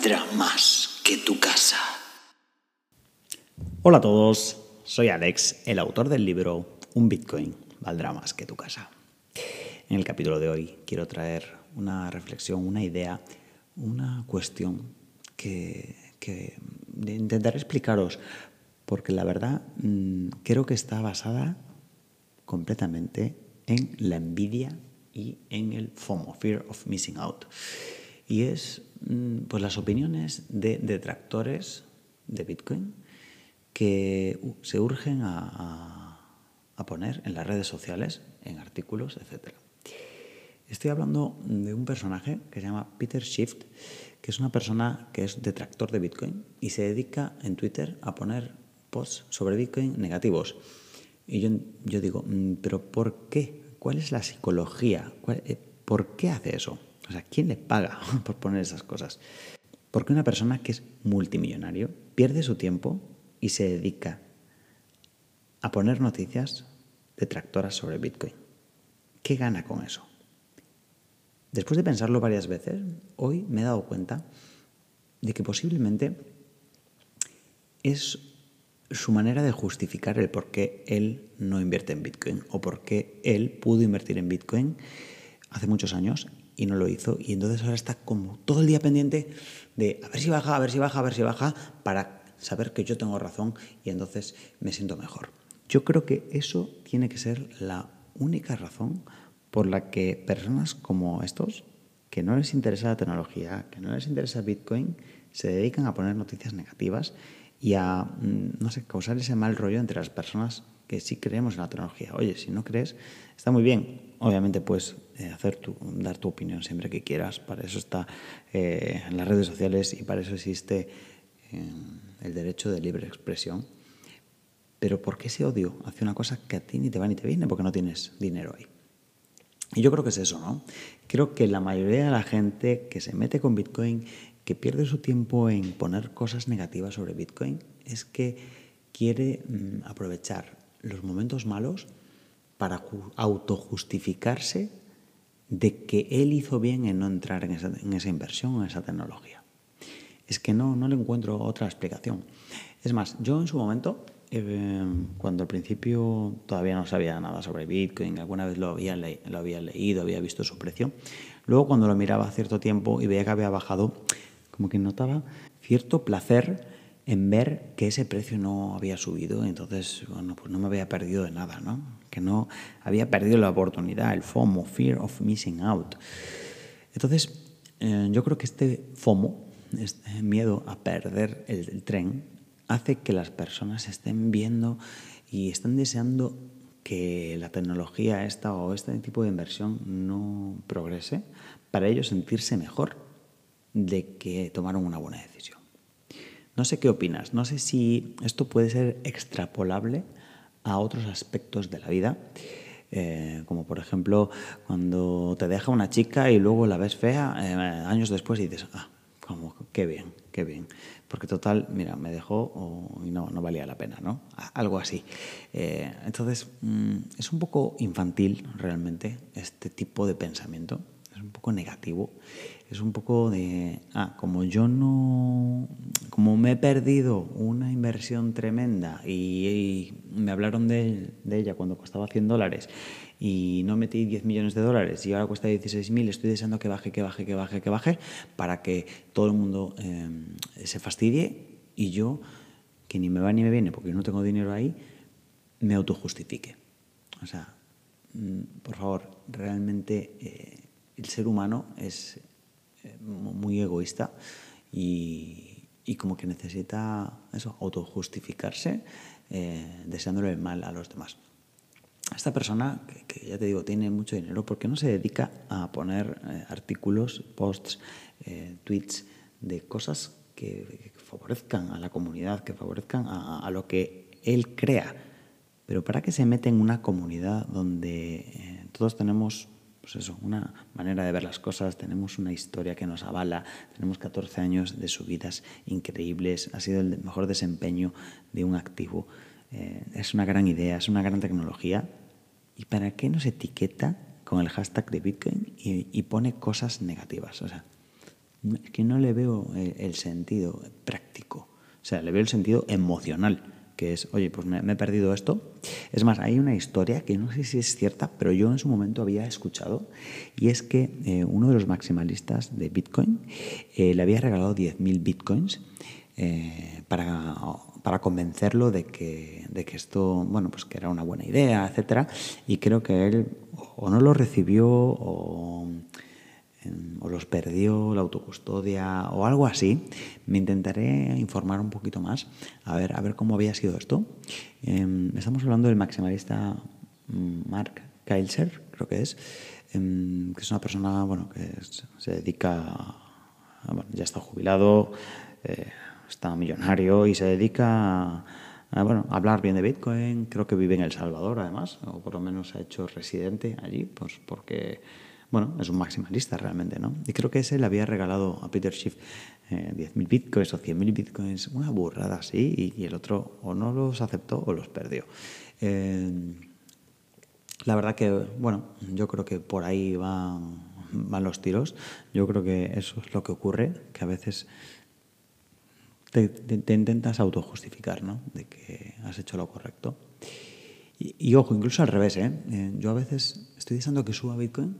valdrá más que tu casa. Hola a todos, soy Alex, el autor del libro Un Bitcoin valdrá más que tu casa. En el capítulo de hoy quiero traer una reflexión, una idea, una cuestión que, intentaré explicaros, porque la verdad mm, creo que está basada completamente en la envidia y en el FOMO, Fear of Missing Out. Y es mm, pues las opiniones de detractores de Bitcoin que se urgen a, poner en las redes sociales, en artículos, etc. Estoy hablando de un personaje que se llama Peter Shift, que es una persona que es detractor de Bitcoin y se dedica en Twitter a poner posts sobre Bitcoin negativos. Y yo, yo digo, mm, ¿pero por qué? ¿Cuál es la psicología? Eh, ¿Por qué hace eso? O sea, ¿quién le paga por poner esas cosas? Porque una persona que es multimillonario pierde su tiempo y se dedica a poner noticias detractoras sobre Bitcoin. ¿Qué gana con eso? Después de pensarlo varias veces, hoy me he dado cuenta de que posiblemente es su manera de justificar el por qué él no invierte en Bitcoin o por qué él pudo invertir en Bitcoin hace muchos años y no lo hizo y entonces ahora está como todo el día pendiente de a ver si baja, a ver si baja, a ver si baja para saber que yo tengo razón y entonces me siento mejor. Yo creo que eso tiene que ser la única razón por la que personas como estos, que no les interesa la tecnología, que no les interesa Bitcoin, se dedican a poner noticias negativas y a, mm, no sé, causar ese mal rollo entre las personas que sí creemos en la tecnología. Oye, si no crees, está muy bien. Obviamente puedes eh, hacer tu, dar tu opinión siempre que quieras. Para eso está eh, en las redes sociales y para eso existe el derecho de libre expresión. Pero ¿por qué ese odio hacia una cosa que a ti ni te va ni te viene porque no tienes dinero ahí? Y yo creo que es eso, ¿no? Creo que la mayoría de la gente que se mete con Bitcoin, que pierde su tiempo en poner cosas negativas sobre Bitcoin, es que quiere mm, aprovechar los momentos malos para autojustificarse de que él hizo bien en no entrar en esa, inversión, en esa tecnología. Es que no, no le encuentro otra explicación. Es más, yo en su momento, eh, cuando al principio todavía no sabía nada sobre Bitcoin, alguna vez lo había, lo había leído, había visto su precio, luego cuando lo miraba a cierto tiempo y veía que había bajado, como que notaba cierto placer en ver que ese precio no había subido, entonces, bueno, pues no me había perdido de nada, ¿no? Que no había perdido la oportunidad, el FOMO, Fear of Missing Out. Entonces, eh, yo creo que este FOMO, este miedo a perder el, tren hace que las personas estén viendo y estén deseando que la tecnología esta o este tipo de inversión no progrese para ellos sentirse mejor de que tomaron una buena decisión. No sé qué opinas, no sé si esto puede ser extrapolable a otros aspectos de la vida, eh, como por ejemplo cuando te deja una chica y luego la ves fea eh, años después y dices, ah, como, qué bien, qué bien. Porque total, mira, me dejó y no, no valía la pena, ¿no? Algo así. Eh, entonces, mm, es un poco infantil realmente este tipo de pensamiento. Es un poco negativo. Es un poco de, ah, como yo no, como me he perdido una inversión tremenda y, me hablaron de, ella cuando costaba 100 dólares y no metí 10 millones de dólares y ahora cuesta 16.000, estoy deseando que baje, que baje, que baje, que baje, para que todo el mundo em, se fastidie y yo, que ni me va ni me viene porque no tengo dinero ahí, me autojustifique. O sea, mm, por favor, realmente eh, el ser humano es eh, muy egoísta y, y, como que necesita eso, autojustificarse eh, deseándole el mal a los demás. Esta persona, que, ya te digo, tiene mucho dinero, ¿por qué no se dedica a poner eh, artículos, posts, eh, tweets de cosas que, favorezcan a la comunidad, que favorezcan a, lo que él crea? Pero ¿para qué se mete en una comunidad donde eh, todos tenemos pues eso, una manera de ver las cosas, tenemos una historia que nos avala, tenemos 14 años de subidas increíbles, ha sido el mejor desempeño de un activo. es una gran idea, es una gran tecnología, ¿Y para qué nos etiqueta con el hashtag de Bitcoin y, pone cosas negativas? O sea, es que no le veo el, el sentido práctico, o sea, le veo el sentido emocional que es, oye, pues me, he perdido esto. Es más, hay una historia que no sé si es cierta, pero yo en su momento había escuchado, y es que eh, uno de los maximalistas de Bitcoin eh, le había regalado 10.000 Bitcoins eh, para, para, convencerlo de que, de que esto, bueno, pues que era una buena idea, etcétera, y creo que él o no lo recibió o o los perdió la autocustodia o algo así. Me intentaré informar un poquito más, a ver, a ver cómo había sido esto. Em, estamos hablando del maximalista mm, Mark Keilser, creo que es, em, que es una persona bueno, que se dedica, ya está jubilado, eh, está millonario y se dedica a, bueno, hablar bien de Bitcoin. Creo que vive en El Salvador, además, o por lo menos ha hecho residente allí, pues porque bueno, es un maximalista realmente, ¿no? Y creo que ese le había regalado a Peter Schiff eh, 10.000 bitcoins o 100.000 bitcoins, una burrada así, y, el otro o no los aceptó o los perdió. Eh, la verdad que, bueno, yo creo que por ahí van, van los tiros. Yo creo que eso es lo que ocurre, que a veces te, te, intentas autojustificar, ¿no? De que has hecho lo correcto. Y, y ojo, incluso al revés, ¿eh? ¿eh? Yo a veces estoy deseando que suba Bitcoin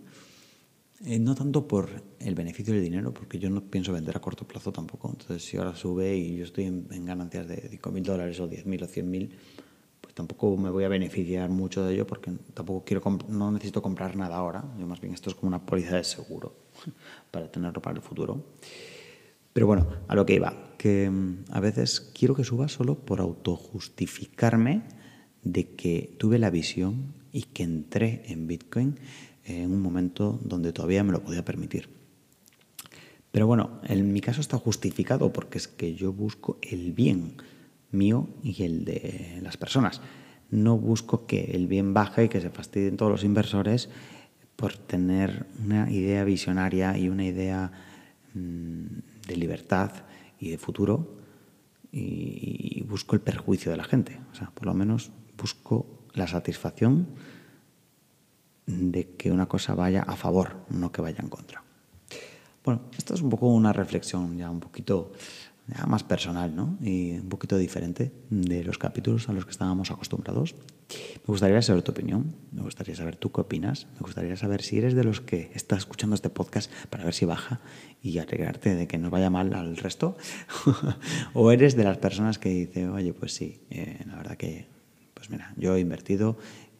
eh, no tanto por el beneficio del dinero, porque yo no pienso vender a corto plazo tampoco. Entonces, si ahora sube y yo estoy en, ganancias de 5.000 dólares o 10.000 o 100.000, pues tampoco me voy a beneficiar mucho de ello porque tampoco quiero no necesito comprar nada ahora. Yo más bien esto es como una póliza de seguro para tenerlo para el futuro. Pero bueno, a lo que iba, que mm, a veces quiero que suba solo por autojustificarme de que tuve la visión y que entré en Bitcoin en un momento donde todavía me lo podía permitir. Pero bueno, en mi caso está justificado porque es que yo busco el bien mío y el de las personas. No busco que el bien baje y que se fastidien todos los inversores por tener una idea visionaria y una idea mm, de libertad y de futuro y, busco el perjuicio de la gente. O sea, por lo menos busco la satisfacción de que una cosa vaya a favor, no que vaya en contra. Bueno, esto es un poco una reflexión ya un poquito más personal ¿no? y un poquito diferente de los capítulos a los que estábamos acostumbrados. Me gustaría saber tu opinión, me gustaría saber tú qué opinas, me gustaría saber si eres de los que está escuchando este podcast para ver si baja y alegrarte de que no vaya mal al resto, o eres de las personas que dice, oye, pues sí, eh, la verdad que, pues mira, yo he invertido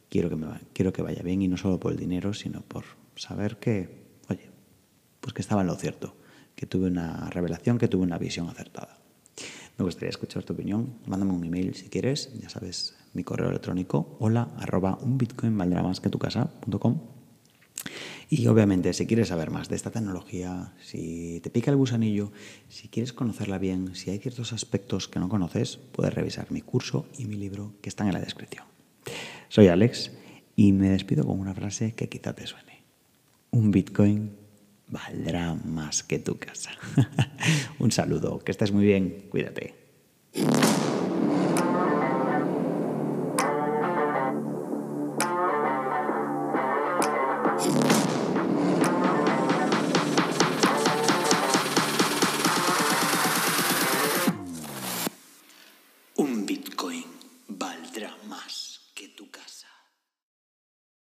quiero que, me, quiero que vaya bien y no solo por el dinero, sino por saber que, oye, pues que estaba en lo cierto, que tuve una revelación, que tuve una visión acertada. Me gustaría escuchar tu opinión. Mándame un email si quieres, ya sabes, mi correo electrónico, hola arroba un tu casa.com. Y obviamente, si quieres saber más de esta tecnología, si te pica el gusanillo, si quieres conocerla bien, si hay ciertos aspectos que no conoces, puedes revisar mi curso y mi libro que están en la descripción. Soy Alex y me despido con una frase que quizá te suene. Un Bitcoin valdrá más que tu casa. Un saludo, que estés muy bien, cuídate.